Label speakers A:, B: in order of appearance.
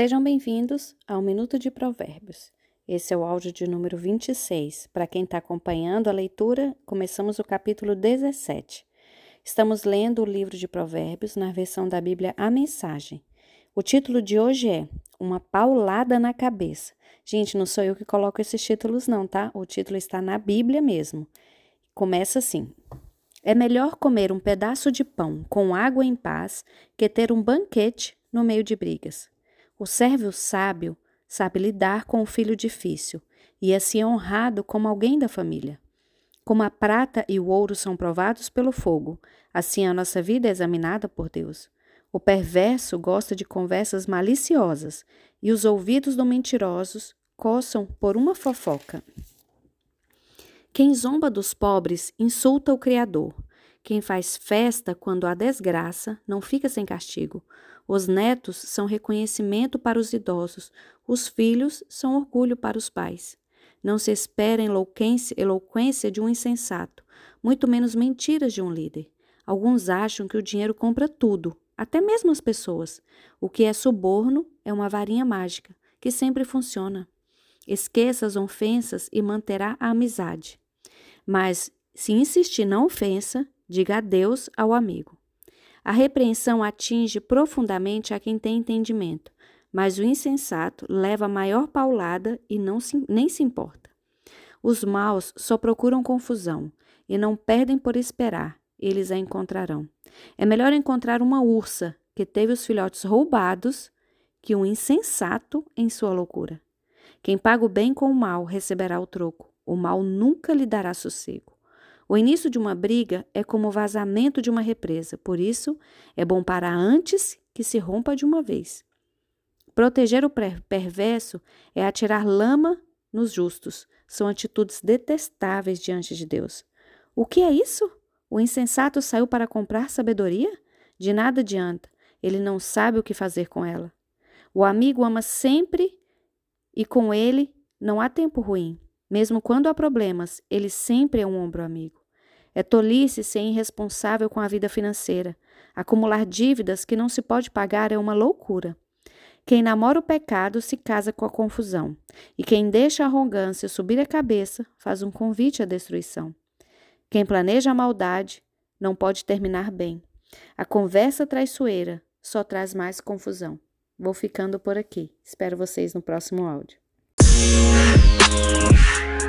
A: Sejam bem-vindos ao Minuto de Provérbios. Esse é o áudio de número 26. Para quem está acompanhando a leitura, começamos o capítulo 17. Estamos lendo o livro de Provérbios na versão da Bíblia A Mensagem. O título de hoje é Uma Paulada na Cabeça. Gente, não sou eu que coloco esses títulos, não, tá? O título está na Bíblia mesmo. Começa assim: É melhor comer um pedaço de pão com água em paz que ter um banquete no meio de brigas. O servo sábio sabe lidar com o filho difícil e assim é honrado como alguém da família. Como a prata e o ouro são provados pelo fogo, assim a nossa vida é examinada por Deus. O perverso gosta de conversas maliciosas e os ouvidos do mentirosos coçam por uma fofoca. Quem zomba dos pobres insulta o Criador. Quem faz festa quando há desgraça não fica sem castigo. Os netos são reconhecimento para os idosos, os filhos são orgulho para os pais. Não se espera eloquência de um insensato, muito menos mentiras de um líder. Alguns acham que o dinheiro compra tudo, até mesmo as pessoas. O que é suborno é uma varinha mágica, que sempre funciona. Esqueça as ofensas e manterá a amizade. Mas, se insistir na ofensa, diga adeus ao amigo. A repreensão atinge profundamente a quem tem entendimento, mas o insensato leva a maior paulada e não se, nem se importa. Os maus só procuram confusão e não perdem por esperar, eles a encontrarão. É melhor encontrar uma ursa que teve os filhotes roubados que um insensato em sua loucura. Quem paga o bem com o mal receberá o troco. O mal nunca lhe dará sossego. O início de uma briga é como o vazamento de uma represa, por isso é bom parar antes que se rompa de uma vez. Proteger o perverso é atirar lama nos justos. São atitudes detestáveis diante de Deus. O que é isso? O insensato saiu para comprar sabedoria? De nada adianta, ele não sabe o que fazer com ela. O amigo ama sempre e com ele não há tempo ruim. Mesmo quando há problemas, ele sempre é um ombro amigo. É tolice ser irresponsável com a vida financeira. Acumular dívidas que não se pode pagar é uma loucura. Quem namora o pecado se casa com a confusão, e quem deixa a arrogância subir a cabeça faz um convite à destruição. Quem planeja a maldade não pode terminar bem. A conversa traiçoeira só traz mais confusão. Vou ficando por aqui. Espero vocês no próximo áudio. Yeah.